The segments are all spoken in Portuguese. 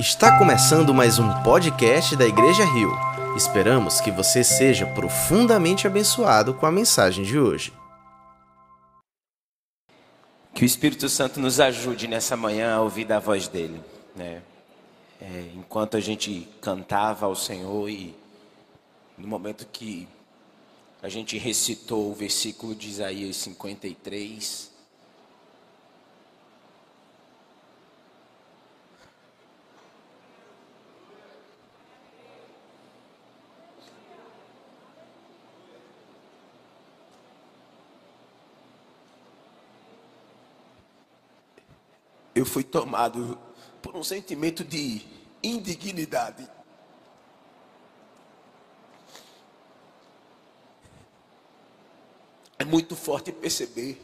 Está começando mais um podcast da Igreja Rio. Esperamos que você seja profundamente abençoado com a mensagem de hoje. Que o Espírito Santo nos ajude nessa manhã a ouvir da voz dele, né? É, enquanto a gente cantava ao Senhor e no momento que a gente recitou o versículo de Isaías 53, eu fui tomado por um sentimento de indignidade. É muito forte perceber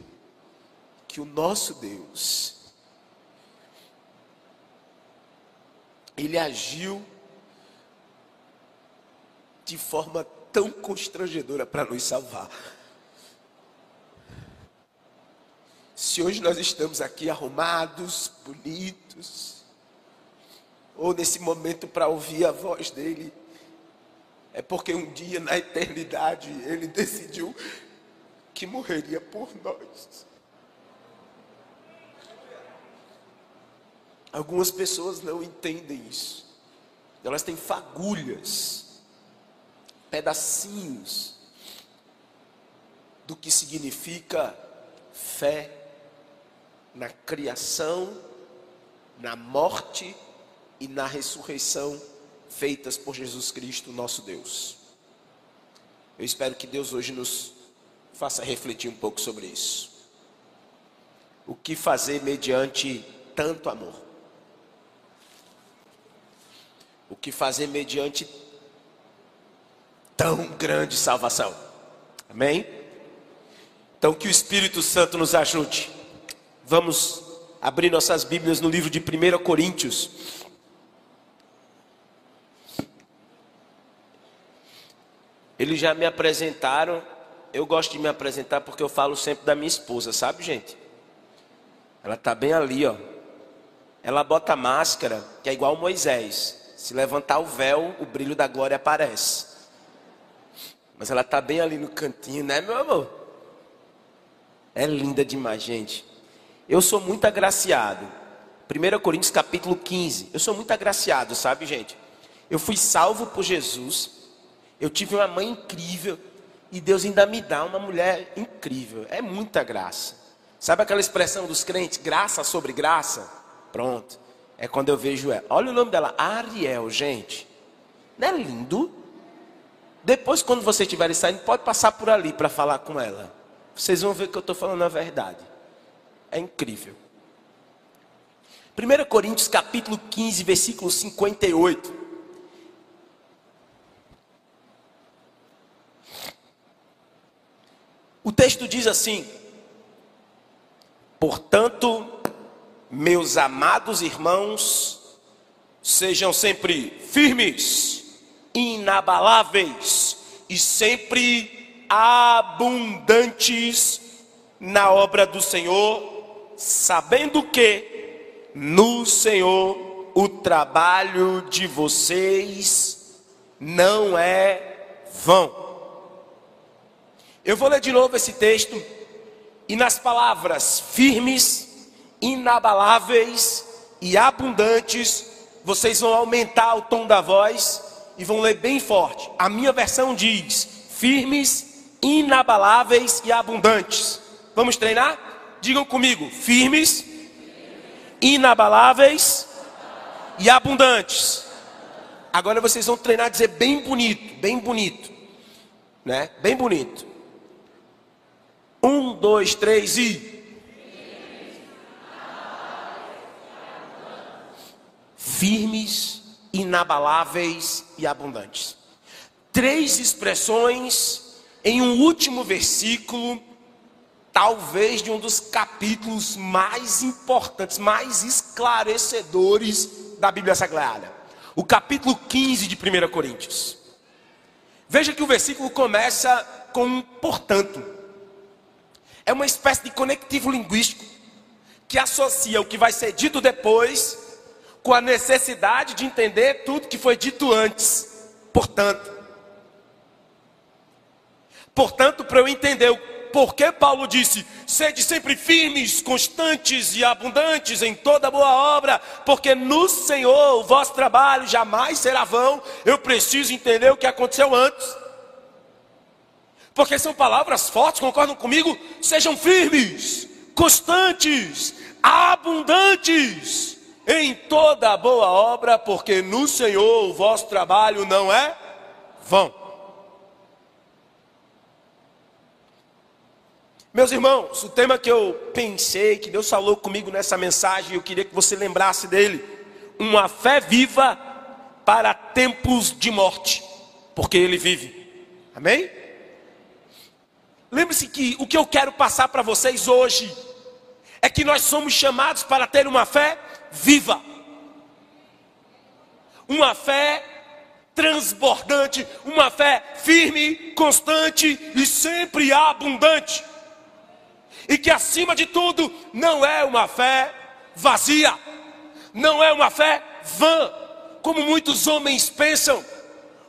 que o nosso Deus, Ele agiu de forma tão constrangedora para nos salvar. Se hoje nós estamos aqui arrumados, bonitos, ou nesse momento para ouvir a voz dele, é porque um dia na eternidade ele decidiu que morreria por nós. Algumas pessoas não entendem isso. Elas têm fagulhas, pedacinhos do que significa fé na criação, na morte e na ressurreição feitas por Jesus Cristo, nosso Deus. Eu espero que Deus hoje nos faça refletir um pouco sobre isso. O que fazer mediante tanto amor? O que fazer mediante tão grande salvação? Amém? Então que o Espírito Santo nos ajude Vamos abrir nossas Bíblias no livro de 1 Coríntios. Eles já me apresentaram. Eu gosto de me apresentar porque eu falo sempre da minha esposa, sabe, gente? Ela está bem ali, ó. Ela bota máscara, que é igual Moisés. Se levantar o véu, o brilho da glória aparece. Mas ela está bem ali no cantinho, né, meu amor? É linda demais, gente. Eu sou muito agraciado. 1 Coríntios capítulo 15. Eu sou muito agraciado, sabe, gente? Eu fui salvo por Jesus. Eu tive uma mãe incrível. E Deus ainda me dá uma mulher incrível. É muita graça. Sabe aquela expressão dos crentes? Graça sobre graça? Pronto. É quando eu vejo ela. Olha o nome dela, Ariel, gente. Não é lindo? Depois, quando vocês estiverem saindo, pode passar por ali para falar com ela. Vocês vão ver que eu estou falando a verdade. É incrível. 1 Coríntios capítulo 15, versículo 58. O texto diz assim: Portanto, meus amados irmãos, sejam sempre firmes, inabaláveis e sempre abundantes na obra do Senhor sabendo que no Senhor o trabalho de vocês não é vão. Eu vou ler de novo esse texto e nas palavras firmes, inabaláveis e abundantes, vocês vão aumentar o tom da voz e vão ler bem forte. A minha versão diz: firmes, inabaláveis e abundantes. Vamos treinar? Digam comigo: firmes, inabaláveis e abundantes. Agora vocês vão treinar a dizer bem bonito, bem bonito, né? Bem bonito. Um, dois, três e. Firmes, inabaláveis e abundantes. Três expressões em um último versículo talvez de um dos capítulos mais importantes, mais esclarecedores da Bíblia Sagrada. O capítulo 15 de 1 Coríntios. Veja que o versículo começa com portanto. É uma espécie de conectivo linguístico que associa o que vai ser dito depois com a necessidade de entender tudo que foi dito antes. Portanto, portanto, para eu entender o porquê Paulo disse: sede sempre firmes, constantes e abundantes em toda boa obra, porque no Senhor o vosso trabalho jamais será vão. Eu preciso entender o que aconteceu antes. Porque são palavras fortes, concordam comigo? Sejam firmes, constantes, abundantes em toda boa obra, porque no Senhor o vosso trabalho não é vão. Meus irmãos, o tema que eu pensei, que Deus falou comigo nessa mensagem, eu queria que você lembrasse dele: uma fé viva para tempos de morte, porque ele vive. Amém? Lembre-se que o que eu quero passar para vocês hoje é que nós somos chamados para ter uma fé viva. Uma fé transbordante, uma fé firme, constante e sempre abundante. E que acima de tudo não é uma fé vazia, não é uma fé vã, como muitos homens pensam,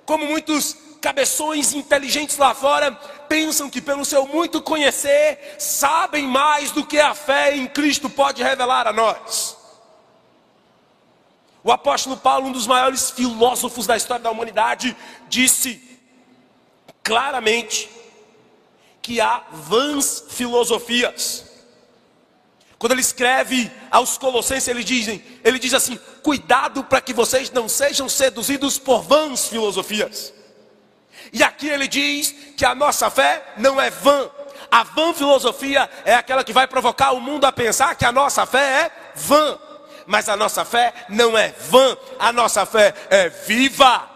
como muitos cabeções inteligentes lá fora pensam que pelo seu muito conhecer sabem mais do que a fé em Cristo pode revelar a nós. O apóstolo Paulo, um dos maiores filósofos da história da humanidade, disse claramente que há vãs filosofias. Quando ele escreve aos Colossenses, ele diz, ele diz assim: cuidado para que vocês não sejam seduzidos por vãs filosofias. E aqui ele diz que a nossa fé não é vã. A vã filosofia é aquela que vai provocar o mundo a pensar que a nossa fé é vã mas a nossa fé não é vã, a nossa fé é viva.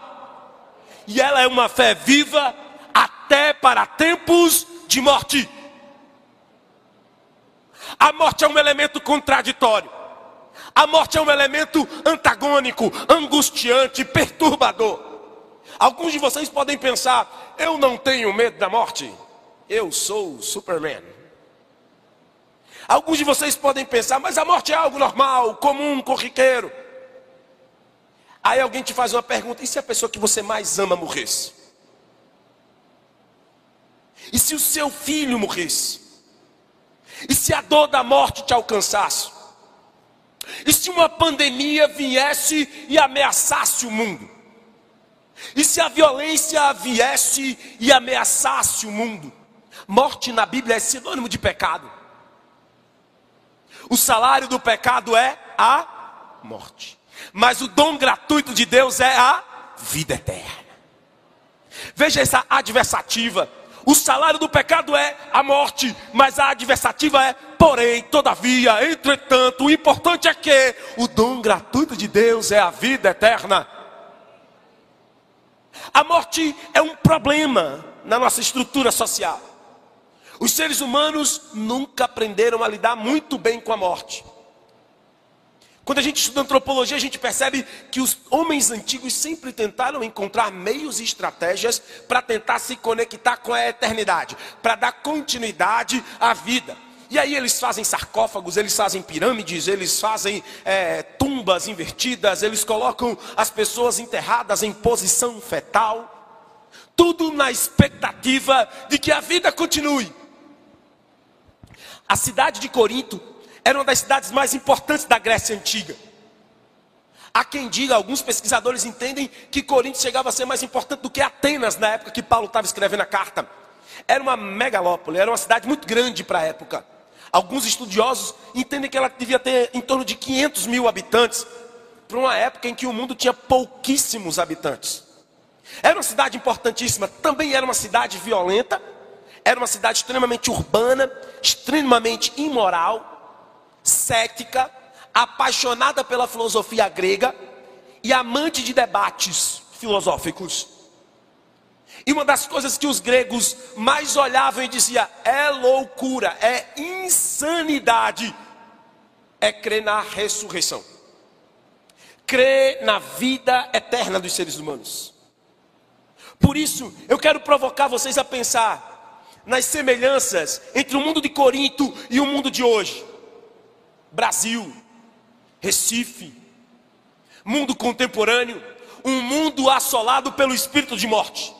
E ela é uma fé viva até para tempos de morte. A morte é um elemento contraditório. A morte é um elemento antagônico, angustiante, perturbador. Alguns de vocês podem pensar: eu não tenho medo da morte, eu sou Superman. Alguns de vocês podem pensar, mas a morte é algo normal, comum, corriqueiro. Aí alguém te faz uma pergunta: e se a pessoa que você mais ama morresse? E se o seu filho morresse? E se a dor da morte te alcançasse? E se uma pandemia viesse e ameaçasse o mundo? E se a violência viesse e ameaçasse o mundo? Morte na Bíblia é sinônimo de pecado. O salário do pecado é a morte. Mas o dom gratuito de Deus é a vida eterna. Veja essa adversativa. O salário do pecado é a morte, mas a adversativa é, porém, todavia, entretanto, o importante é que o dom gratuito de Deus é a vida eterna. A morte é um problema na nossa estrutura social. Os seres humanos nunca aprenderam a lidar muito bem com a morte. Quando a gente estuda antropologia, a gente percebe que os homens antigos sempre tentaram encontrar meios e estratégias para tentar se conectar com a eternidade, para dar continuidade à vida. E aí eles fazem sarcófagos, eles fazem pirâmides, eles fazem é, tumbas invertidas, eles colocam as pessoas enterradas em posição fetal, tudo na expectativa de que a vida continue. A cidade de Corinto era uma das cidades mais importantes da Grécia Antiga. Há quem diga, alguns pesquisadores entendem que Corinto chegava a ser mais importante do que Atenas na época que Paulo estava escrevendo a carta. Era uma megalópole, era uma cidade muito grande para a época. Alguns estudiosos entendem que ela devia ter em torno de 500 mil habitantes, para uma época em que o mundo tinha pouquíssimos habitantes. Era uma cidade importantíssima, também era uma cidade violenta, era uma cidade extremamente urbana, extremamente imoral, cética, apaixonada pela filosofia grega e amante de debates filosóficos. E uma das coisas que os gregos mais olhavam e diziam é loucura, é insanidade, é crer na ressurreição, crer na vida eterna dos seres humanos. Por isso, eu quero provocar vocês a pensar nas semelhanças entre o mundo de Corinto e o mundo de hoje. Brasil, Recife, Mundo contemporâneo, um mundo assolado pelo espírito de morte.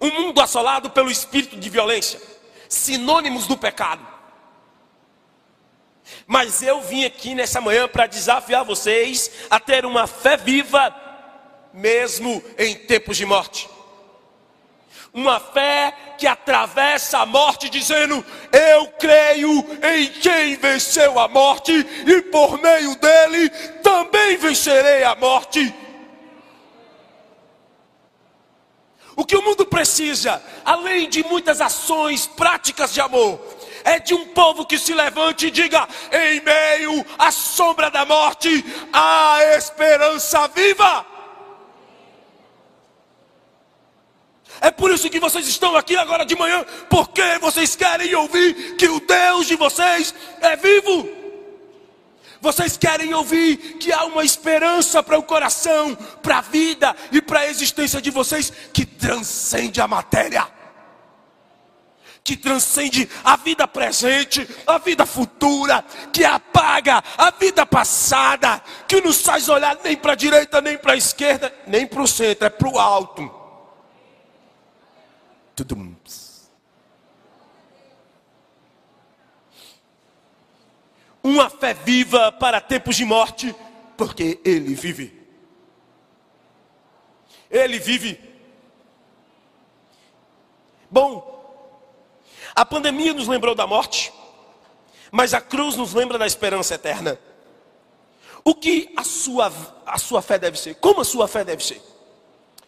Um mundo assolado pelo espírito de violência, sinônimos do pecado. Mas eu vim aqui nessa manhã para desafiar vocês a ter uma fé viva, mesmo em tempos de morte. Uma fé que atravessa a morte, dizendo: Eu creio em quem venceu a morte, e por meio dele também vencerei a morte. O que o mundo precisa, além de muitas ações práticas de amor, é de um povo que se levante e diga: em meio à sombra da morte, há esperança viva. É por isso que vocês estão aqui agora de manhã, porque vocês querem ouvir que o Deus de vocês é vivo. Vocês querem ouvir que há uma esperança para o coração, para a vida e para a existência de vocês que transcende a matéria, que transcende a vida presente, a vida futura, que apaga a vida passada, que não faz olhar nem para a direita, nem para a esquerda, nem para o centro, é para o alto. Tudum. uma fé viva para tempos de morte, porque Ele vive. Ele vive. Bom, a pandemia nos lembrou da morte, mas a cruz nos lembra da esperança eterna. O que a sua, a sua fé deve ser? Como a sua fé deve ser?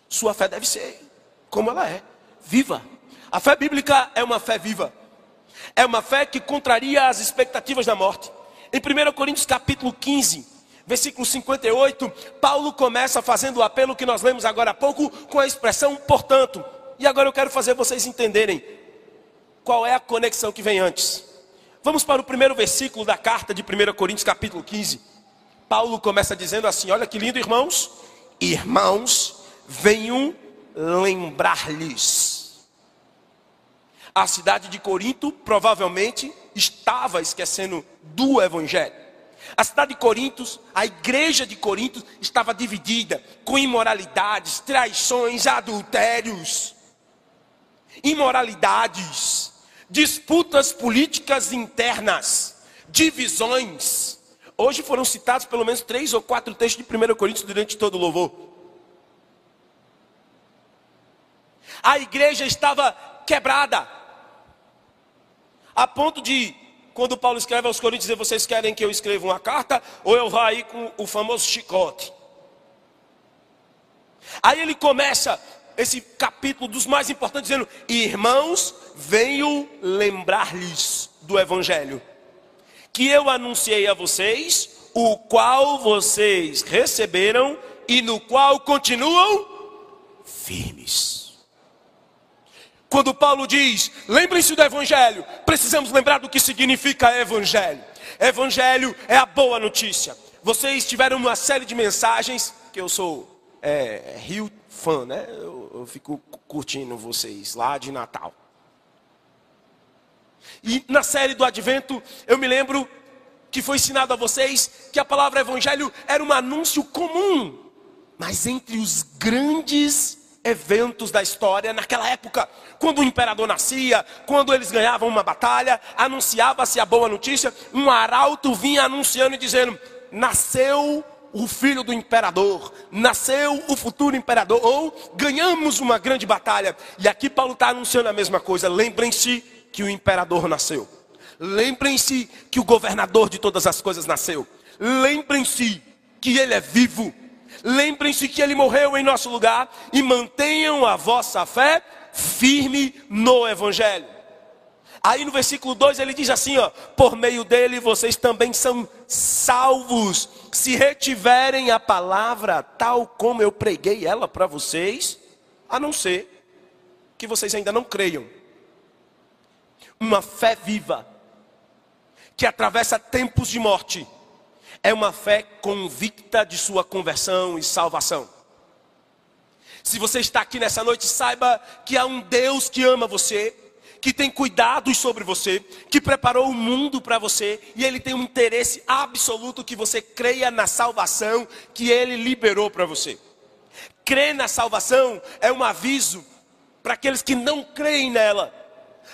Sua fé deve ser como ela é, viva. A fé bíblica é uma fé viva. É uma fé que contraria as expectativas da morte. Em 1 Coríntios capítulo 15, versículo 58, Paulo começa fazendo o apelo que nós lemos agora há pouco com a expressão portanto. E agora eu quero fazer vocês entenderem qual é a conexão que vem antes. Vamos para o primeiro versículo da carta de 1 Coríntios capítulo 15. Paulo começa dizendo assim: Olha que lindo, irmãos. Irmãos, venham lembrar-lhes a cidade de Corinto provavelmente estava esquecendo do Evangelho. A cidade de Corinto, a igreja de Corinto estava dividida com imoralidades, traições, adultérios, imoralidades, disputas políticas internas, divisões. Hoje foram citados pelo menos três ou quatro textos de 1 Coríntios durante todo o louvor. A igreja estava quebrada, a ponto de, quando Paulo escreve aos Coríntios, dizer: Vocês querem que eu escreva uma carta? Ou eu vá aí com o famoso chicote? Aí ele começa esse capítulo dos mais importantes, dizendo: Irmãos, venho lembrar-lhes do Evangelho, que eu anunciei a vocês, o qual vocês receberam e no qual continuam firmes. Quando Paulo diz, lembrem-se do Evangelho, precisamos lembrar do que significa Evangelho. Evangelho é a boa notícia. Vocês tiveram uma série de mensagens, que eu sou é, Rio fã, né? Eu, eu fico curtindo vocês lá de Natal. E na série do Advento, eu me lembro que foi ensinado a vocês que a palavra Evangelho era um anúncio comum, mas entre os grandes eventos da história naquela época, quando o imperador nascia, quando eles ganhavam uma batalha, anunciava-se a boa notícia, um arauto vinha anunciando e dizendo: nasceu o filho do imperador, nasceu o futuro imperador, ou ganhamos uma grande batalha. E aqui Paulo está anunciando a mesma coisa. Lembrem-se que o imperador nasceu. Lembrem-se que o governador de todas as coisas nasceu. Lembrem-se que ele é vivo. Lembrem-se que ele morreu em nosso lugar e mantenham a vossa fé firme no Evangelho. Aí no versículo 2 ele diz assim: ó, por meio dele vocês também são salvos, se retiverem a palavra tal como eu preguei ela para vocês, a não ser que vocês ainda não creiam. Uma fé viva, que atravessa tempos de morte é uma fé convicta de sua conversão e salvação. Se você está aqui nessa noite, saiba que há um Deus que ama você, que tem cuidados sobre você, que preparou o mundo para você e ele tem um interesse absoluto que você creia na salvação que ele liberou para você. Crer na salvação é um aviso para aqueles que não creem nela.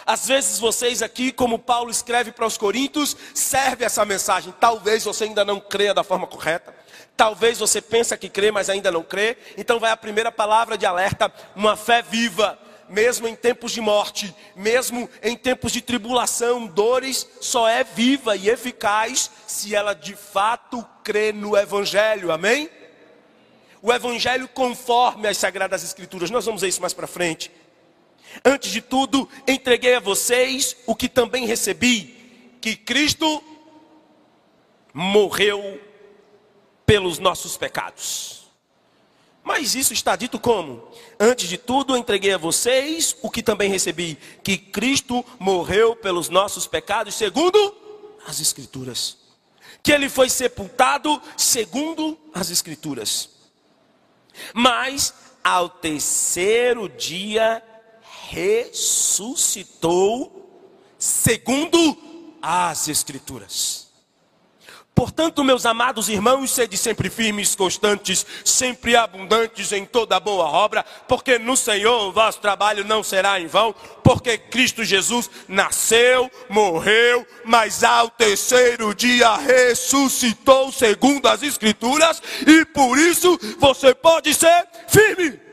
Às vezes vocês aqui, como Paulo escreve para os Coríntios, serve essa mensagem. Talvez você ainda não creia da forma correta. Talvez você pensa que crê, mas ainda não crê. Então vai a primeira palavra de alerta, uma fé viva, mesmo em tempos de morte, mesmo em tempos de tribulação, dores, só é viva e eficaz se ela de fato crê no evangelho. Amém? o evangelho conforme as sagradas escrituras. Nós vamos ver isso mais para frente. Antes de tudo, entreguei a vocês o que também recebi, que Cristo morreu pelos nossos pecados. Mas isso está dito como? Antes de tudo, entreguei a vocês o que também recebi, que Cristo morreu pelos nossos pecados, segundo as Escrituras. Que ele foi sepultado segundo as Escrituras. Mas ao terceiro dia ressuscitou, segundo as Escrituras. Portanto, meus amados irmãos, sede sempre firmes, constantes, sempre abundantes em toda boa obra, porque no Senhor o vosso trabalho não será em vão, porque Cristo Jesus nasceu, morreu, mas ao terceiro dia ressuscitou, segundo as Escrituras, e por isso você pode ser firme.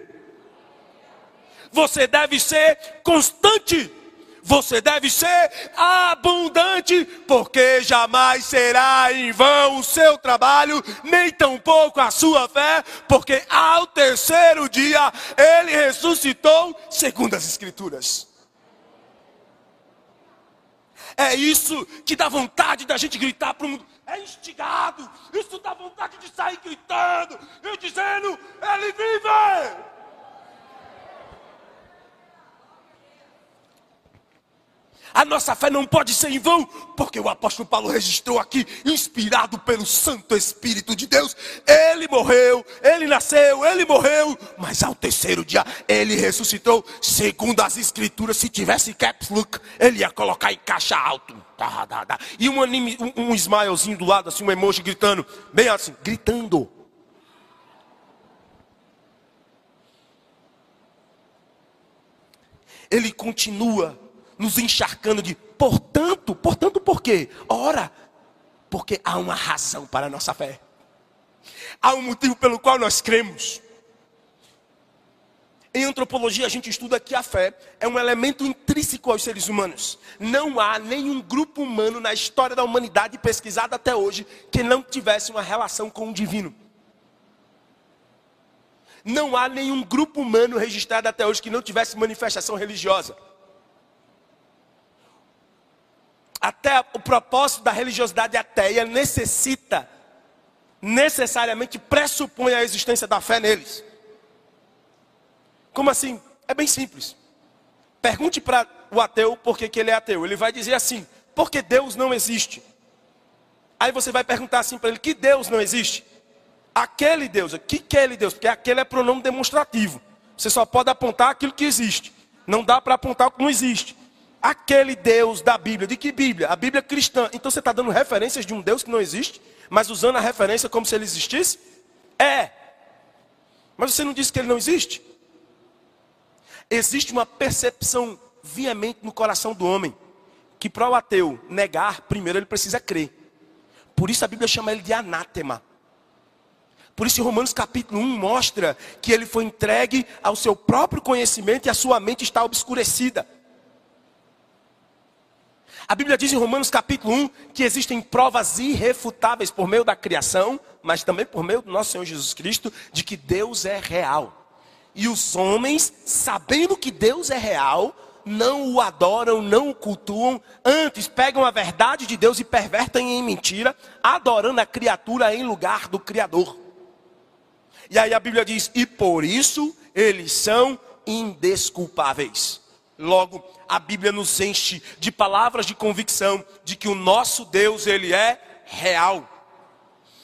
Você deve ser constante você deve ser abundante, porque jamais será em vão o seu trabalho, nem tampouco a sua fé, porque ao terceiro dia ele ressuscitou, segundo as Escrituras. É isso que dá vontade da gente gritar para o mundo. É instigado. Isso dá vontade de sair gritando e dizendo: Ele vive. A nossa fé não pode ser em vão, porque o apóstolo Paulo registrou aqui, inspirado pelo Santo Espírito de Deus. Ele morreu, ele nasceu, ele morreu, mas ao terceiro dia ele ressuscitou, segundo as Escrituras. Se tivesse caps look, ele ia colocar em caixa alto. E um, anime, um, um smilezinho do lado, assim, um emoji gritando, bem assim, gritando. Ele continua nos encharcando de portanto, portanto por quê? Ora, porque há uma razão para a nossa fé. Há um motivo pelo qual nós cremos. Em antropologia, a gente estuda que a fé é um elemento intrínseco aos seres humanos. Não há nenhum grupo humano na história da humanidade pesquisada até hoje que não tivesse uma relação com o divino. Não há nenhum grupo humano registrado até hoje que não tivesse manifestação religiosa. Até o propósito da religiosidade ateia necessita, necessariamente pressupõe a existência da fé neles. Como assim? É bem simples. Pergunte para o ateu por que, que ele é ateu. Ele vai dizer assim: porque Deus não existe. Aí você vai perguntar assim para ele: que Deus não existe? Aquele Deus, que aquele Deus? Porque aquele é pronome demonstrativo. Você só pode apontar aquilo que existe. Não dá para apontar o que não existe aquele Deus da Bíblia. De que Bíblia? A Bíblia cristã. Então você está dando referências de um Deus que não existe, mas usando a referência como se ele existisse? É. Mas você não disse que ele não existe? Existe uma percepção viamente no coração do homem que para o ateu negar, primeiro ele precisa crer. Por isso a Bíblia chama ele de anátema. Por isso, Romanos capítulo 1 mostra que ele foi entregue ao seu próprio conhecimento e a sua mente está obscurecida. A Bíblia diz em Romanos capítulo 1 que existem provas irrefutáveis por meio da criação, mas também por meio do nosso Senhor Jesus Cristo, de que Deus é real. E os homens, sabendo que Deus é real, não o adoram, não o cultuam, antes pegam a verdade de Deus e pervertem em mentira, adorando a criatura em lugar do Criador. E aí a Bíblia diz: e por isso eles são indesculpáveis. Logo, a Bíblia nos enche de palavras de convicção de que o nosso Deus, ele é real.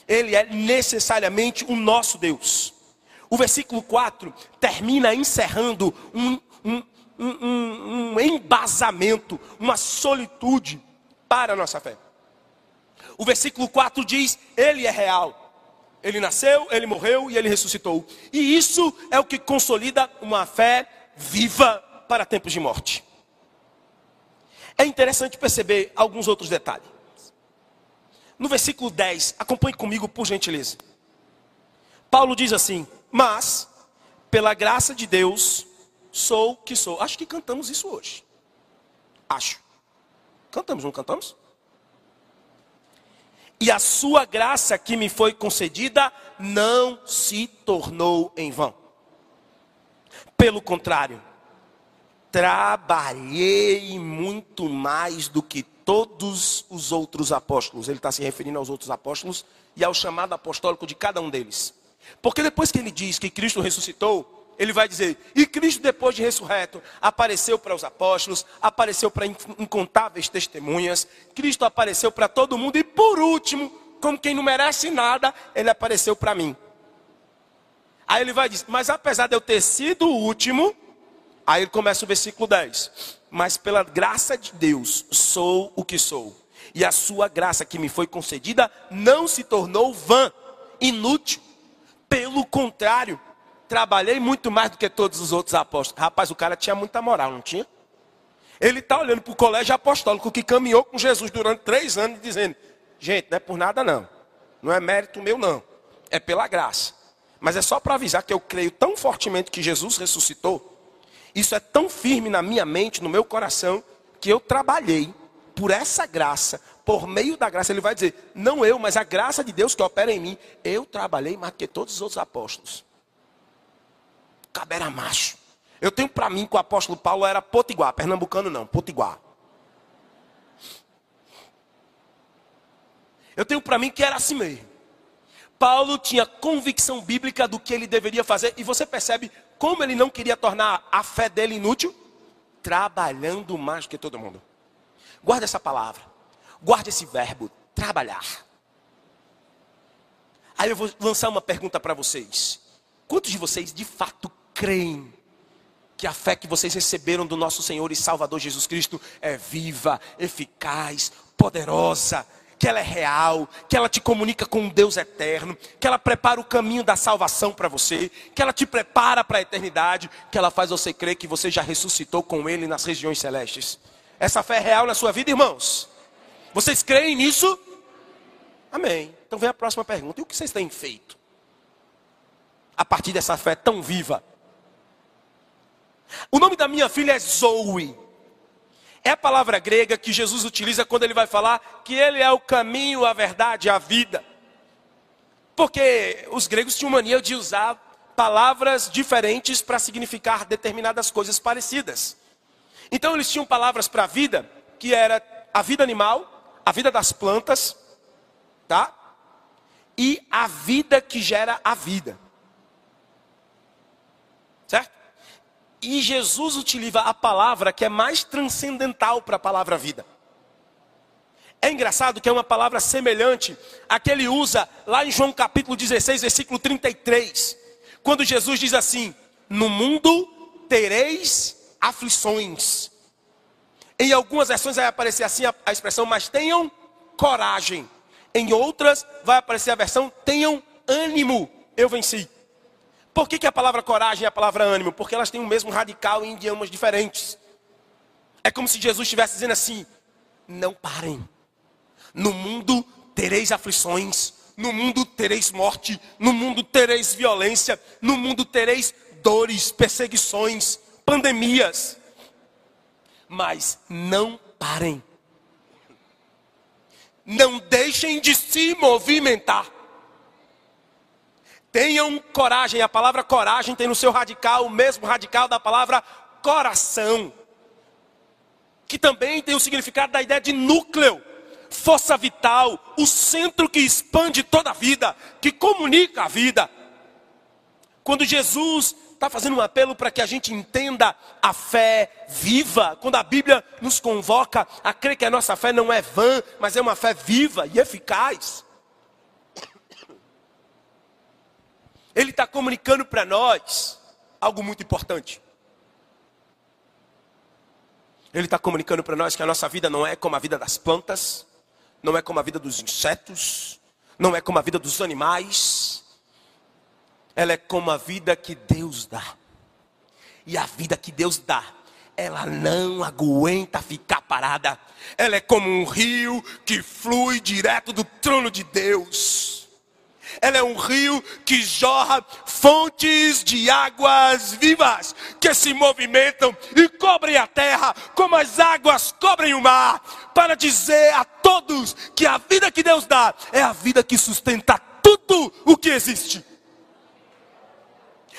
Ele é necessariamente o nosso Deus. O versículo 4 termina encerrando um, um, um, um, embasamento, uma solitude para a nossa fé. O versículo 4 diz: Ele é real. Ele nasceu, ele morreu e ele ressuscitou. E isso é o que consolida uma fé viva para tempos de morte. É interessante perceber alguns outros detalhes. No versículo 10, acompanhe comigo, por gentileza. Paulo diz assim: Mas, pela graça de Deus, sou que sou. Acho que cantamos isso hoje. Acho. Cantamos, não cantamos? E a sua graça que me foi concedida não se tornou em vão. Pelo contrário, trabalhei muito mais do que todos os outros apóstolos. Ele está se referindo aos outros apóstolos e ao chamado apostólico de cada um deles. Porque depois que ele diz que Cristo ressuscitou, ele vai dizer: E Cristo, depois de ressurreto, apareceu para os apóstolos, apareceu para incontáveis testemunhas, Cristo apareceu para todo mundo, e por último, como quem não merece nada, ele apareceu para mim. Aí ele vai dizer: Mas apesar de eu ter sido o último, aí ele começa o versículo 10: Mas pela graça de Deus sou o que sou, e a sua graça que me foi concedida não se tornou vã, inútil. Pelo contrário, trabalhei muito mais do que todos os outros apóstolos. Rapaz, o cara tinha muita moral, não tinha? Ele está olhando para o colégio apostólico que caminhou com Jesus durante três anos, dizendo: Gente, não é por nada não. Não é mérito meu, não. É pela graça. Mas é só para avisar que eu creio tão fortemente que Jesus ressuscitou. Isso é tão firme na minha mente, no meu coração, que eu trabalhei por essa graça, por meio da graça. Ele vai dizer: Não eu, mas a graça de Deus que opera em mim. Eu trabalhei mais que todos os outros apóstolos cabo era macho. Eu tenho para mim que o apóstolo Paulo era potiguar, pernambucano não, potiguar. Eu tenho para mim que era assim mesmo. Paulo tinha convicção bíblica do que ele deveria fazer, e você percebe como ele não queria tornar a fé dele inútil? Trabalhando mais do que todo mundo. Guarda essa palavra, guarda esse verbo, trabalhar. Aí eu vou lançar uma pergunta para vocês. Quantos de vocês de fato creem que a fé que vocês receberam do nosso Senhor e Salvador Jesus Cristo é viva, eficaz, poderosa, que ela é real, que ela te comunica com um Deus eterno, que ela prepara o caminho da salvação para você, que ela te prepara para a eternidade, que ela faz você crer que você já ressuscitou com Ele nas regiões celestes. Essa fé é real na sua vida, irmãos? Vocês creem nisso? Amém. Então vem a próxima pergunta: e o que vocês têm feito? A partir dessa fé tão viva o nome da minha filha é Zoe. É a palavra grega que Jesus utiliza quando ele vai falar que ele é o caminho, a verdade, a vida. Porque os gregos tinham mania de usar palavras diferentes para significar determinadas coisas parecidas. Então eles tinham palavras para a vida, que era a vida animal, a vida das plantas, tá? E a vida que gera a vida. E Jesus utiliza a palavra que é mais transcendental para a palavra vida. É engraçado que é uma palavra semelhante à que ele usa lá em João capítulo 16, versículo 33. Quando Jesus diz assim: No mundo tereis aflições. Em algumas versões vai aparecer assim a, a expressão, mas tenham coragem. Em outras vai aparecer a versão, tenham ânimo, eu venci. Por que, que a palavra coragem e a palavra ânimo? Porque elas têm o mesmo radical em idiomas diferentes. É como se Jesus estivesse dizendo assim: não parem. No mundo tereis aflições, no mundo tereis morte, no mundo tereis violência, no mundo tereis dores, perseguições, pandemias. Mas não parem. Não deixem de se movimentar. Tenham coragem. A palavra coragem tem no seu radical o mesmo radical da palavra coração, que também tem o significado da ideia de núcleo, força vital, o centro que expande toda a vida, que comunica a vida. Quando Jesus está fazendo um apelo para que a gente entenda a fé viva, quando a Bíblia nos convoca a crer que a nossa fé não é vã, mas é uma fé viva e eficaz. Ele está comunicando para nós algo muito importante. Ele está comunicando para nós que a nossa vida não é como a vida das plantas, não é como a vida dos insetos, não é como a vida dos animais. Ela é como a vida que Deus dá. E a vida que Deus dá, ela não aguenta ficar parada. Ela é como um rio que flui direto do trono de Deus. Ela é um rio que jorra fontes de águas vivas que se movimentam e cobrem a terra como as águas cobrem o mar, para dizer a todos que a vida que Deus dá é a vida que sustenta tudo o que existe.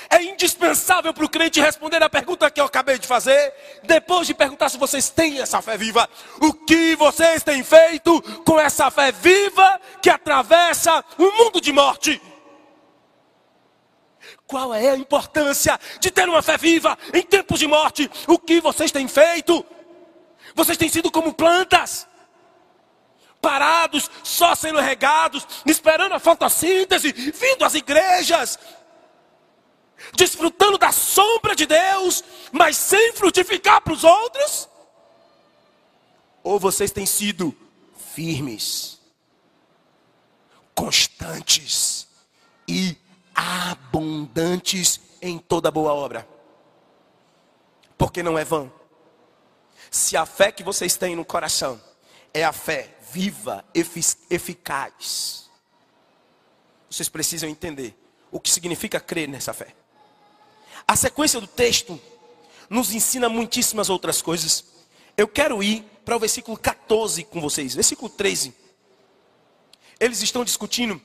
É indispensável para o crente responder a pergunta que eu acabei de fazer, depois de perguntar se vocês têm essa fé viva. O que vocês têm feito com essa fé viva que atravessa um mundo de morte? Qual é a importância de ter uma fé viva em tempos de morte? O que vocês têm feito? Vocês têm sido como plantas, parados, só sendo regados, esperando a fotossíntese, vindo às igrejas, desfrutando da sombra de Deus, mas sem frutificar para os outros? Ou vocês têm sido firmes, constantes e abundantes em toda boa obra? Porque não é vão. Se a fé que vocês têm no coração é a fé viva, eficaz, vocês precisam entender o que significa crer nessa fé. A sequência do texto nos ensina muitíssimas outras coisas. Eu quero ir para o versículo 14 com vocês, versículo 13. Eles estão discutindo,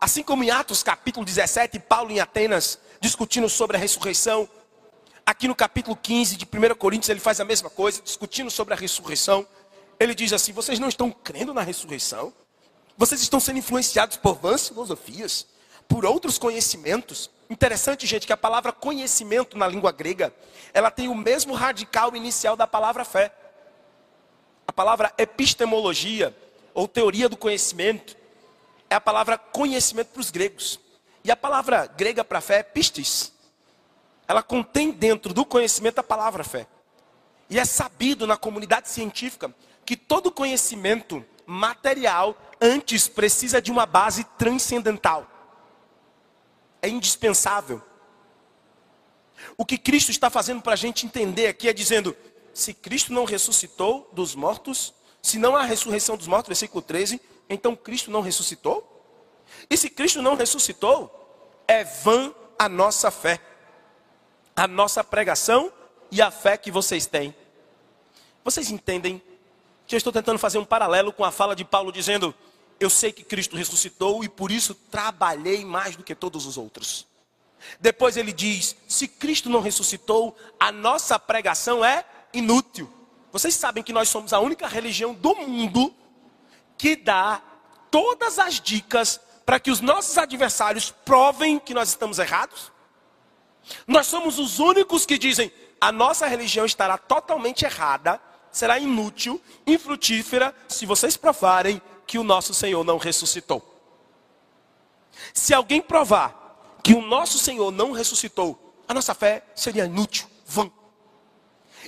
assim como em Atos capítulo 17, Paulo em Atenas, discutindo sobre a ressurreição. Aqui no capítulo 15 de 1 Coríntios, ele faz a mesma coisa, discutindo sobre a ressurreição. Ele diz assim: Vocês não estão crendo na ressurreição? Vocês estão sendo influenciados por vãs filosofias, por outros conhecimentos, Interessante, gente, que a palavra conhecimento na língua grega, ela tem o mesmo radical inicial da palavra fé. A palavra epistemologia, ou teoria do conhecimento, é a palavra conhecimento para os gregos. E a palavra grega para fé é pistis. Ela contém dentro do conhecimento a palavra fé. E é sabido na comunidade científica que todo conhecimento material antes precisa de uma base transcendental é indispensável. O que Cristo está fazendo para a gente entender aqui é dizendo: se Cristo não ressuscitou dos mortos, se não há ressurreição dos mortos, versículo 13, então Cristo não ressuscitou? E se Cristo não ressuscitou, é vã a nossa fé, a nossa pregação e a fé que vocês têm. Vocês entendem que eu estou tentando fazer um paralelo com a fala de Paulo dizendo: eu sei que Cristo ressuscitou e por isso trabalhei mais do que todos os outros. Depois ele diz: se Cristo não ressuscitou, a nossa pregação é inútil. Vocês sabem que nós somos a única religião do mundo que dá todas as dicas para que os nossos adversários provem que nós estamos errados? Nós somos os únicos que dizem: a nossa religião estará totalmente errada, será inútil, infrutífera, se vocês provarem que o nosso Senhor não ressuscitou. Se alguém provar que o nosso Senhor não ressuscitou, a nossa fé seria inútil, vã.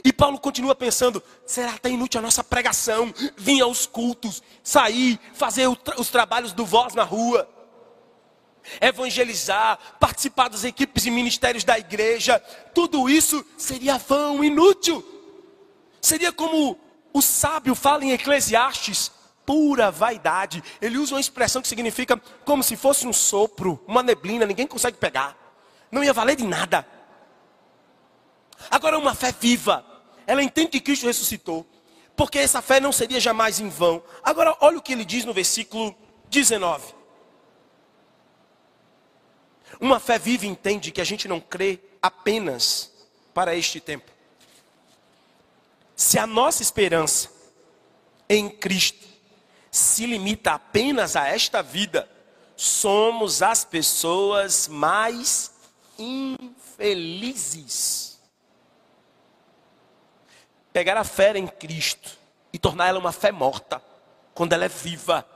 E Paulo continua pensando: será até inútil a nossa pregação, vir aos cultos, sair, fazer os trabalhos do voz na rua, evangelizar, participar das equipes e ministérios da igreja, tudo isso seria vão, inútil. Seria como o sábio fala em Eclesiastes: pura vaidade. Ele usa uma expressão que significa como se fosse um sopro, uma neblina, ninguém consegue pegar. Não ia valer de nada. Agora, uma fé viva, ela entende que Cristo ressuscitou, porque essa fé não seria jamais em vão. Agora, olha o que ele diz no versículo 19. Uma fé viva entende que a gente não crê apenas para este tempo. Se a nossa esperança em Cristo se limita apenas a esta vida, somos as pessoas mais infelizes. Pegar a fé em Cristo e tornar ela uma fé morta, quando ela é viva,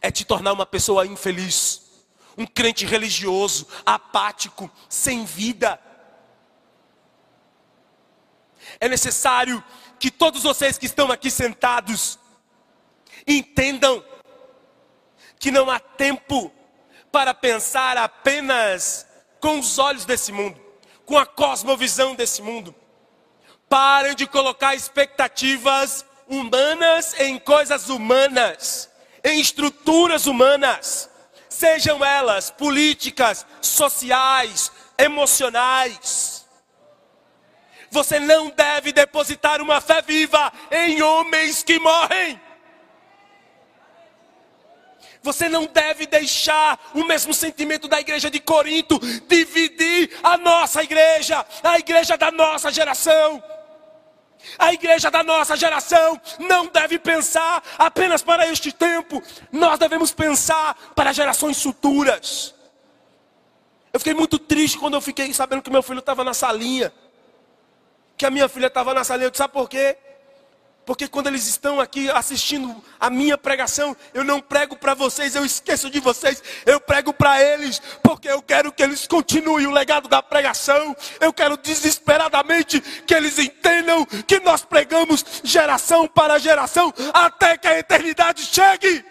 é te tornar uma pessoa infeliz, um crente religioso, apático, sem vida. É necessário que todos vocês que estão aqui sentados entendam que não há tempo para pensar apenas com os olhos desse mundo, com a cosmovisão desse mundo. Parem de colocar expectativas humanas em coisas humanas, em estruturas humanas, sejam elas políticas, sociais, emocionais. Você não deve depositar uma fé viva em homens que morrem. Você não deve deixar o mesmo sentimento da igreja de Corinto dividir a nossa igreja, a igreja da nossa geração. A igreja da nossa geração não deve pensar apenas para este tempo, nós devemos pensar para gerações futuras. Eu fiquei muito triste quando eu fiquei sabendo que meu filho estava na salinha. Que a minha filha estava na salinha. Eu disse, sabe por quê? Porque quando eles estão aqui assistindo a minha pregação, eu não prego para vocês, eu esqueço de vocês, eu prego para eles, porque eu quero que eles continuem o legado da pregação. Eu quero desesperadamente que eles entendam que nós pregamos geração para geração até que a eternidade chegue.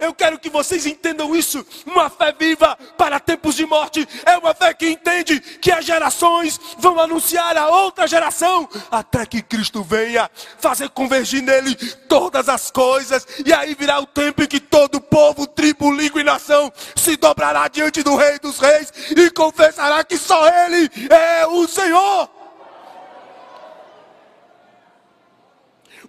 Eu quero que vocês entendam isso. Uma fé viva para tempos de morte é uma fé que entende que as gerações vão anunciar a outra geração até que Cristo venha fazer convergir nele todas as coisas. E aí virá o tempo em que todo povo, tribo, língua e nação se dobrará diante do Rei dos Reis e confessará que só Ele é o Senhor.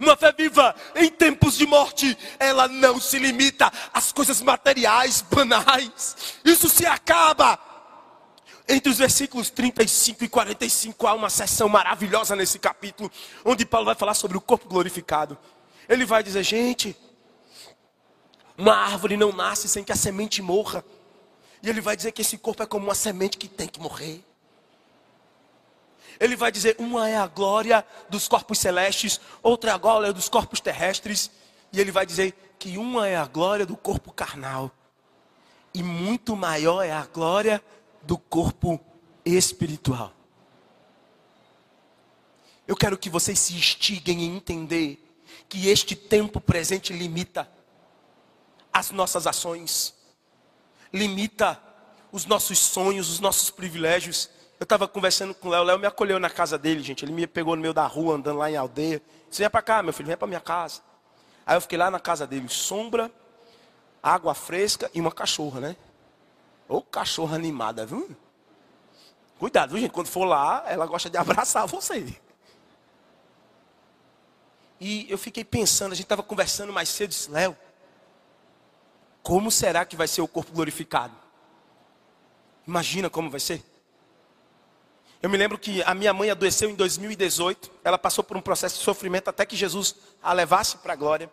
Uma fé viva em tempos de morte, ela não se limita às coisas materiais, banais. Isso se acaba. Entre os versículos 35 e 45 há uma sessão maravilhosa nesse capítulo, onde Paulo vai falar sobre o corpo glorificado. Ele vai dizer, gente, uma árvore não nasce sem que a semente morra. E ele vai dizer que esse corpo é como uma semente que tem que morrer ele vai dizer: uma é a glória dos corpos celestes, outra é a glória dos corpos terrestres, e ele vai dizer que uma é a glória do corpo carnal, e muito maior é a glória do corpo espiritual. Eu quero que vocês se instiguem em entender que este tempo presente limita as nossas ações, limita os nossos sonhos, os nossos privilégios eu estava conversando com o Léo, o Léo me acolheu na casa dele, gente. Ele me pegou no meio da rua, andando lá em aldeia. Você vem para cá, meu filho, vem para minha casa. Aí eu fiquei lá na casa dele, sombra, água fresca e uma cachorra, né? Ou cachorra animada, viu? Cuidado, viu, gente? Quando for lá, ela gosta de abraçar você. E eu fiquei pensando, a gente estava conversando mais cedo, disse, Léo, como será que vai ser o corpo glorificado? Imagina como vai ser. Eu me lembro que a minha mãe adoeceu em 2018. Ela passou por um processo de sofrimento até que Jesus a levasse para a glória.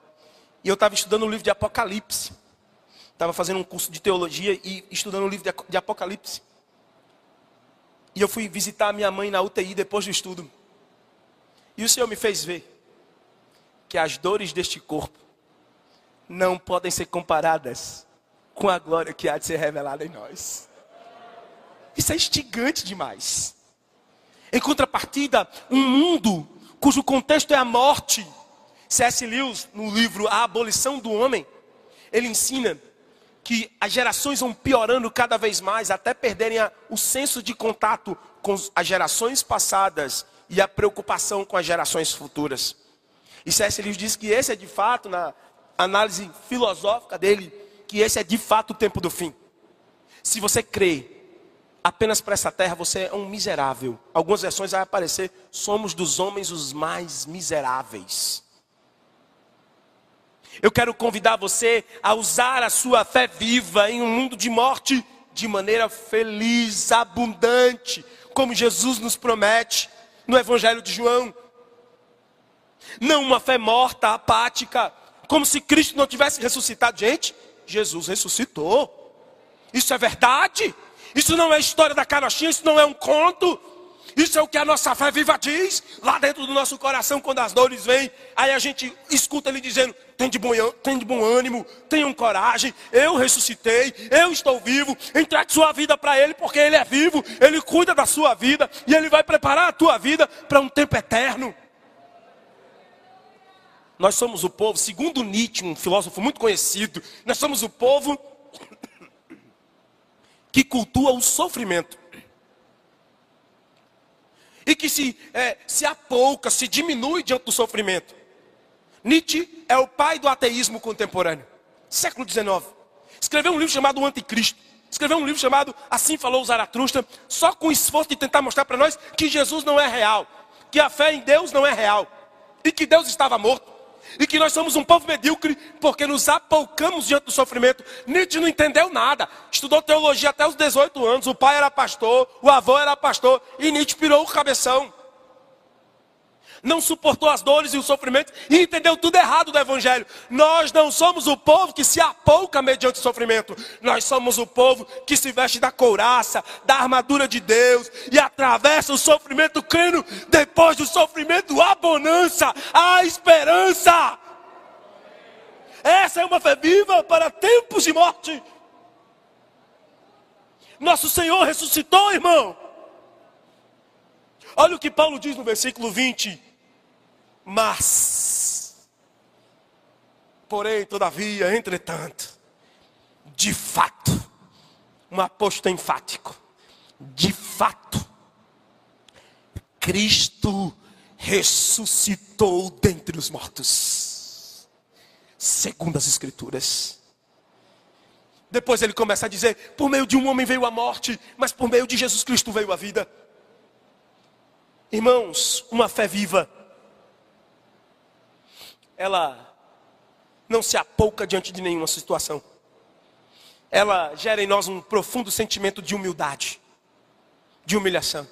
E eu estava estudando o livro de Apocalipse. Estava fazendo um curso de teologia e estudando o livro de Apocalipse. E eu fui visitar a minha mãe na UTI depois do estudo. E o Senhor me fez ver que as dores deste corpo não podem ser comparadas com a glória que há de ser revelada em nós. Isso é instigante demais. Em contrapartida, um mundo cujo contexto é a morte. C.S. Lewis, no livro A Abolição do Homem, ele ensina que as gerações vão piorando cada vez mais, até perderem a, o senso de contato com as gerações passadas e a preocupação com as gerações futuras. E C.S. Lewis diz que esse é de fato, na análise filosófica dele, que esse é de fato o tempo do fim. Se você crê apenas para essa terra você é um miserável. Algumas versões vai aparecer: somos dos homens os mais miseráveis. Eu quero convidar você a usar a sua fé viva em um mundo de morte de maneira feliz, abundante, como Jesus nos promete no Evangelho de João. Não uma fé morta, apática, como se Cristo não tivesse ressuscitado. Gente, Jesus ressuscitou. Isso é verdade. Isso não é história da carochinha, isso não é um conto. Isso é o que a nossa fé viva diz, lá dentro do nosso coração, quando as dores vêm. Aí a gente escuta ele dizendo: tem de, bom, tem de bom ânimo, tenham coragem, eu ressuscitei, eu estou vivo. Entregue sua vida para Ele, porque Ele é vivo, Ele cuida da sua vida e Ele vai preparar a tua vida para um tempo eterno. Nós somos o povo, segundo Nietzsche, um filósofo muito conhecido, nós somos o povo que cultua o sofrimento e que se, é, se apouca, se diminui diante do sofrimento. Nietzsche é o pai do ateísmo contemporâneo, século XIX. Escreveu um livro chamado O Anticristo. Escreveu um livro chamado Assim Falou Zaratustra, só com o esforço de tentar mostrar para nós que Jesus não é real, que a fé em Deus não é real e que Deus estava morto e que nós somos um povo medíocre porque nos apoucamos diante do sofrimento. Nietzsche não entendeu nada. Estudou teologia até os 18 anos. O pai era pastor, o avô era pastor e Nietzsche pirou o cabeção. Não suportou as dores e o sofrimento e entendeu tudo errado do Evangelho. Nós não somos o povo que se apouca mediante o sofrimento. Nós somos o povo que se veste da couraça, da armadura de Deus e atravessa o sofrimento crendo depois do sofrimento a bonança, a esperança. Essa é uma fé viva para tempos de morte. Nosso Senhor ressuscitou, irmão. Olha o que Paulo diz no versículo 20. Mas, porém, todavia, entretanto, de fato, um aposto enfático, de fato, Cristo ressuscitou dentre os mortos, segundo as Escrituras. Depois ele começa a dizer: por meio de um homem veio a morte, mas por meio de Jesus Cristo veio a vida. Irmãos, uma fé viva, ela não se apouca diante de nenhuma situação. Ela gera em nós um profundo sentimento de humildade, de humilhação.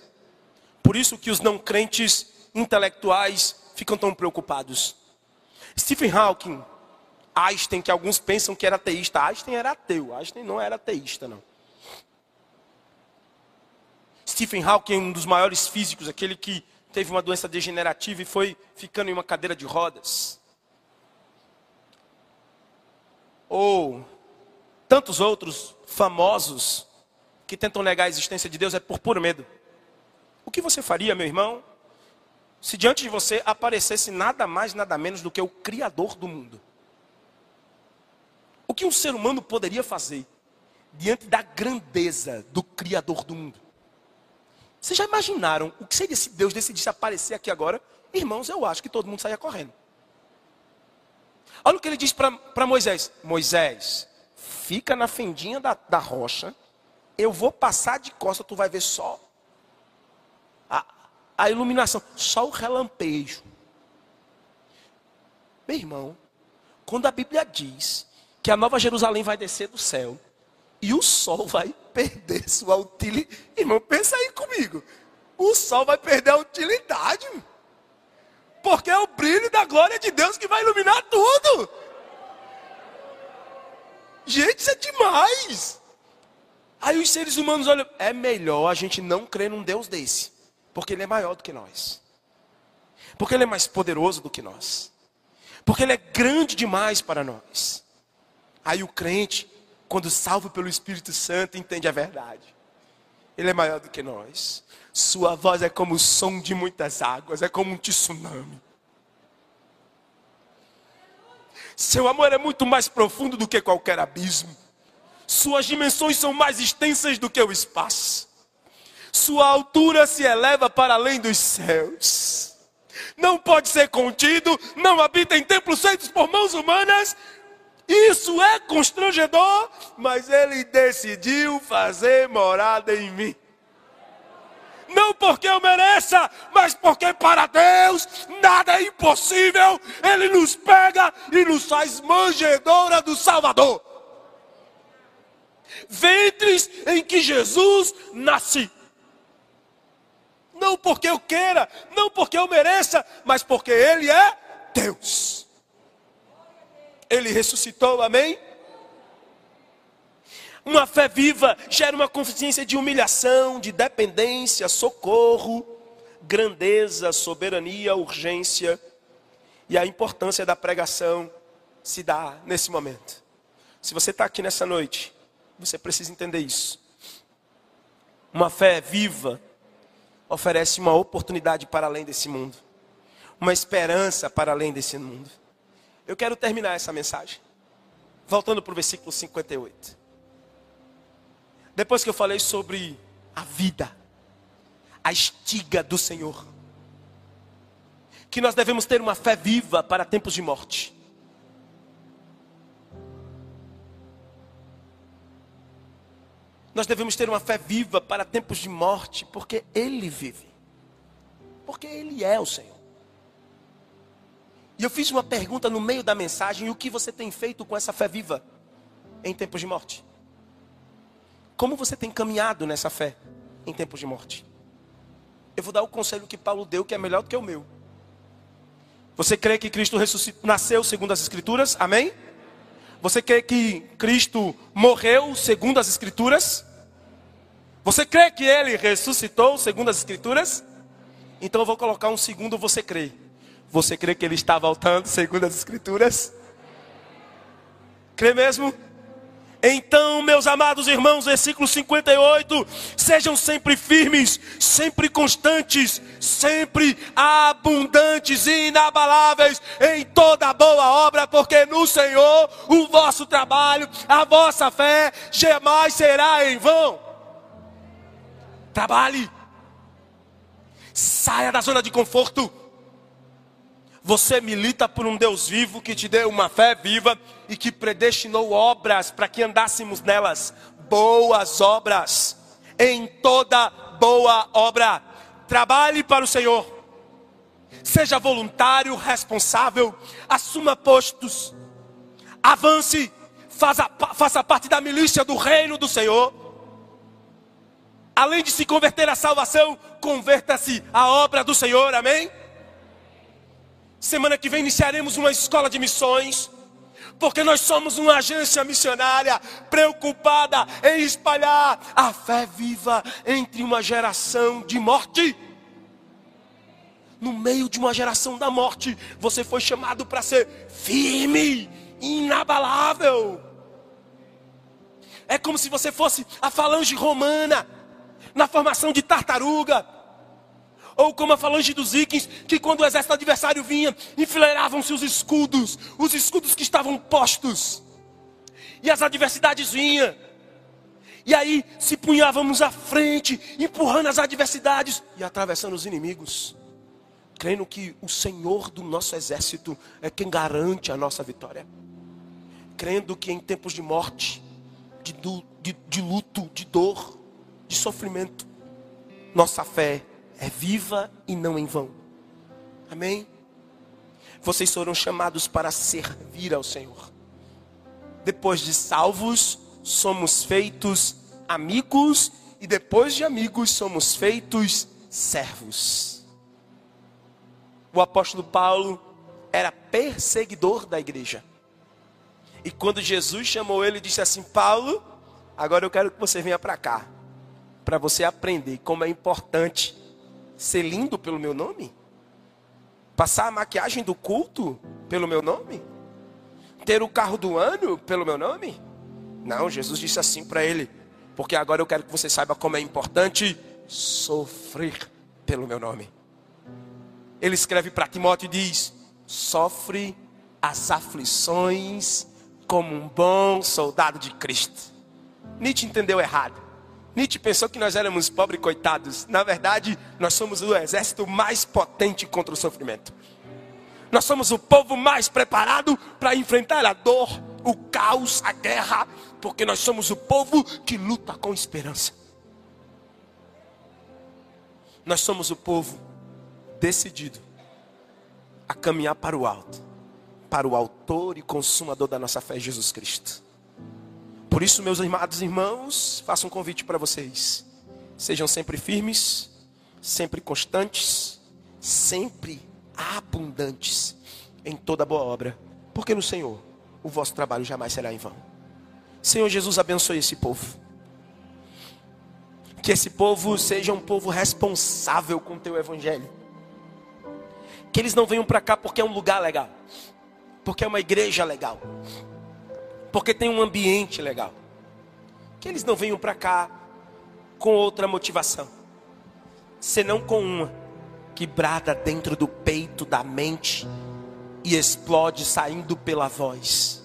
Por isso que os não crentes intelectuais ficam tão preocupados. Stephen Hawking, Einstein, que alguns pensam que era ateísta, Einstein era ateu, Einstein não era ateísta, não. Stephen Hawking é um dos maiores físicos, aquele que teve uma doença degenerativa e foi ficando em uma cadeira de rodas. Ou tantos outros famosos que tentam negar a existência de Deus é por puro medo. O que você faria, meu irmão, se diante de você aparecesse nada mais, nada menos do que o Criador do mundo? O que um ser humano poderia fazer diante da grandeza do Criador do mundo? Vocês já imaginaram o que seria se Deus decidisse aparecer aqui agora? Irmãos, eu acho que todo mundo saia correndo. Olha o que ele diz para Moisés: Moisés, fica na fendinha da, da rocha, eu vou passar de costa, tu vai ver só a, a iluminação, só o relampejo. Meu irmão, quando a Bíblia diz que a nova Jerusalém vai descer do céu, e o sol vai perder sua utilidade. Irmão, pensa aí comigo. O sol vai perder a utilidade. Porque é o brilho da glória de Deus que vai iluminar tudo. Gente, isso é demais. Aí os seres humanos olham, é melhor a gente não crer num Deus desse, porque ele é maior do que nós. Porque ele é mais poderoso do que nós. Porque ele é grande demais para nós. Aí o crente quando salvo pelo Espírito Santo, entende a verdade. Ele é maior do que nós. Sua voz é como o som de muitas águas, é como um tsunami. Seu amor é muito mais profundo do que qualquer abismo. Suas dimensões são mais extensas do que o espaço. Sua altura se eleva para além dos céus. Não pode ser contido, não habita em templos feitos por mãos humanas, isso é constrangedor, mas ele decidiu fazer morada em mim. Não porque eu mereça, mas porque para Deus nada é impossível. Ele nos pega e nos faz manjedoura do Salvador. Ventres em que Jesus nasce. Não porque eu queira, não porque eu mereça, mas porque Ele é Deus. Ele ressuscitou, amém? Uma fé viva gera uma consciência de humilhação, de dependência, socorro. grandeza, soberania, urgência e a importância da pregação se dá nesse momento. Se você está aqui nessa noite, você precisa entender isso. Uma fé viva oferece uma oportunidade para além desse mundo, uma esperança para além desse mundo. Eu quero terminar essa mensagem, voltando para o versículo 58. Depois que eu falei sobre a vida, a estiga do Senhor, que nós devemos ter uma fé viva para tempos de morte. Nós devemos ter uma fé viva para tempos de morte, porque Ele vive. Porque Ele é o Senhor. E eu fiz uma pergunta no meio da mensagem: o que você tem feito com essa fé viva em tempos de morte? Como você tem caminhado nessa fé em tempos de morte? Eu vou dar o conselho que Paulo deu, que é melhor do que o meu. Você crê que Cristo nasceu segundo as Escrituras? Amém? Você crê que Cristo morreu segundo as Escrituras? Você crê que ele ressuscitou segundo as Escrituras? Então eu vou colocar um segundo você crê. Você crê que ele está voltando segundo as Escrituras? Crê mesmo? Então, meus amados irmãos, versículo 58, sejam sempre firmes, sempre constantes, sempre abundantes e inabaláveis em toda boa obra, porque no Senhor o vosso trabalho, a vossa fé jamais será em vão. Trabalhe. Saia da zona de conforto. Você milita por um Deus vivo que te deu uma fé viva e que predestinou obras para que andássemos nelas. Boas obras. Em toda boa obra. Trabalhe para o Senhor. Seja voluntário, responsável. Assuma postos. Avance. Faça, faça parte da milícia do reino do Senhor além de se converter à salvação, converta-se à obra do Senhor, amém? Semana que vem iniciaremos uma escola de missões, porque nós somos uma agência missionária preocupada em espalhar a fé viva entre uma geração de morte. No meio de uma geração da morte, você foi chamado para ser firme, inabalável. É como se você fosse a falange romana na formação de tartaruga. Ou como a falange dos vikings, que quando o exército adversário vinha, enfileiravam-se os escudos, os escudos que estavam postos. E as adversidades vinham. E aí se punhávamos à frente, empurrando as adversidades e atravessando os inimigos. Crendo que o Senhor do nosso exército é quem garante a nossa vitória. Crendo que em tempos de morte, de, de, de luto, de dor, de sofrimento, nossa fé é viva e não em vão. Amém? Vocês foram chamados para servir ao Senhor. Depois de salvos, somos feitos amigos, e depois de amigos, somos feitos servos. O apóstolo Paulo era perseguidor da igreja. E quando Jesus chamou ele, disse assim: Paulo, agora eu quero que você venha para cá para você aprender como é importante ser lindo pelo meu nome? Passar a maquiagem do culto pelo meu nome? Ter o carro do ano pelo meu nome? Não, Jesus disse assim para ele, porque agora eu quero que você saiba como é importante sofrer pelo meu nome. Ele escreve para Timóteo e diz: sofre as aflições como um bom soldado de Cristo. Nietzsche entendeu errado. Nietzsche pensou que nós éramos pobres coitados. Na verdade, nós somos o exército mais potente contra o sofrimento. Nós somos o povo mais preparado para enfrentar a dor, o caos, a guerra, porque nós somos o povo que luta com esperança. Nós somos o povo decidido a caminhar para o alto, para o autor e consumador da nossa fé, Jesus Cristo. Por isso, meus amados irmãos, faço um convite para vocês. Sejam sempre firmes, sempre constantes, sempre abundantes em toda boa obra, porque no Senhor o vosso trabalho jamais será em vão. Senhor Jesus, abençoe esse povo. Que esse povo seja um povo responsável com o teu evangelho. Que eles não venham para cá porque é um lugar legal, porque é uma igreja legal, porque tem um ambiente legal. Que eles não venham para cá com outra motivação, senão com uma que brada dentro do peito da mente e explode saindo pela voz.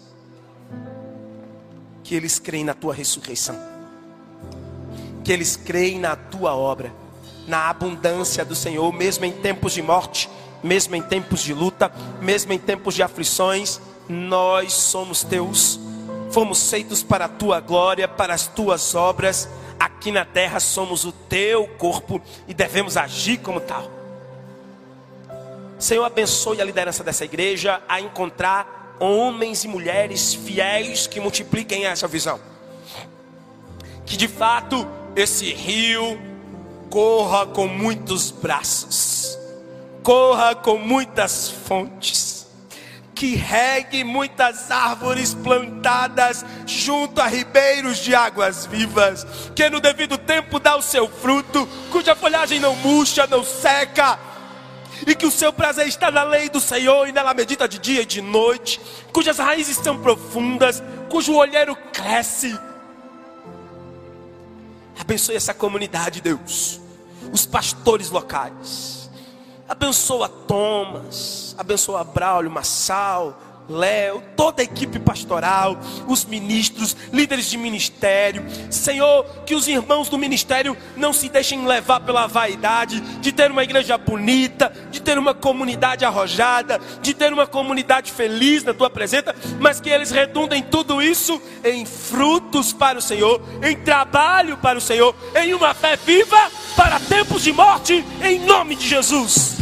Que eles creem na tua ressurreição, que eles creem na tua obra, na abundância do Senhor, mesmo em tempos de morte, mesmo em tempos de luta, mesmo em tempos de aflições, nós somos teus, fomos feitos para a tua glória, para as tuas obras. Aqui na terra somos o teu corpo e devemos agir como tal. Senhor, abençoe a liderança dessa igreja a encontrar homens e mulheres fiéis que multipliquem essa visão. Que de fato esse rio corra com muitos braços corra com muitas fontes, que regue muitas árvores plantadas junto a ribeiros de águas vivas, que no devido tempo dá o seu fruto, cuja folhagem não murcha, não seca, e que o seu prazer está na lei do Senhor e nela medita de dia e de noite, cujas raízes são profundas, cujo olheiro cresce. Abençoe essa comunidade, Deus, os pastores locais Abençoa Thomas, abençoa Braulio Massal, Léo, toda a equipe pastoral, os ministros, líderes de ministério. Senhor, que os irmãos do ministério não se deixem levar pela vaidade de ter uma igreja bonita, de ter uma comunidade arrojada, de ter uma comunidade feliz na tua presença, mas que eles redundem tudo isso em frutos para o Senhor, em trabalho para o Senhor, em uma fé viva para tempos de morte, em nome de Jesus.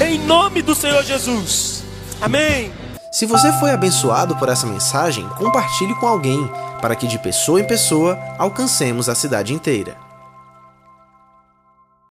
Em nome do Senhor Jesus. Amém. Se você foi abençoado por essa mensagem, compartilhe com alguém, para que de pessoa em pessoa alcancemos a cidade inteira.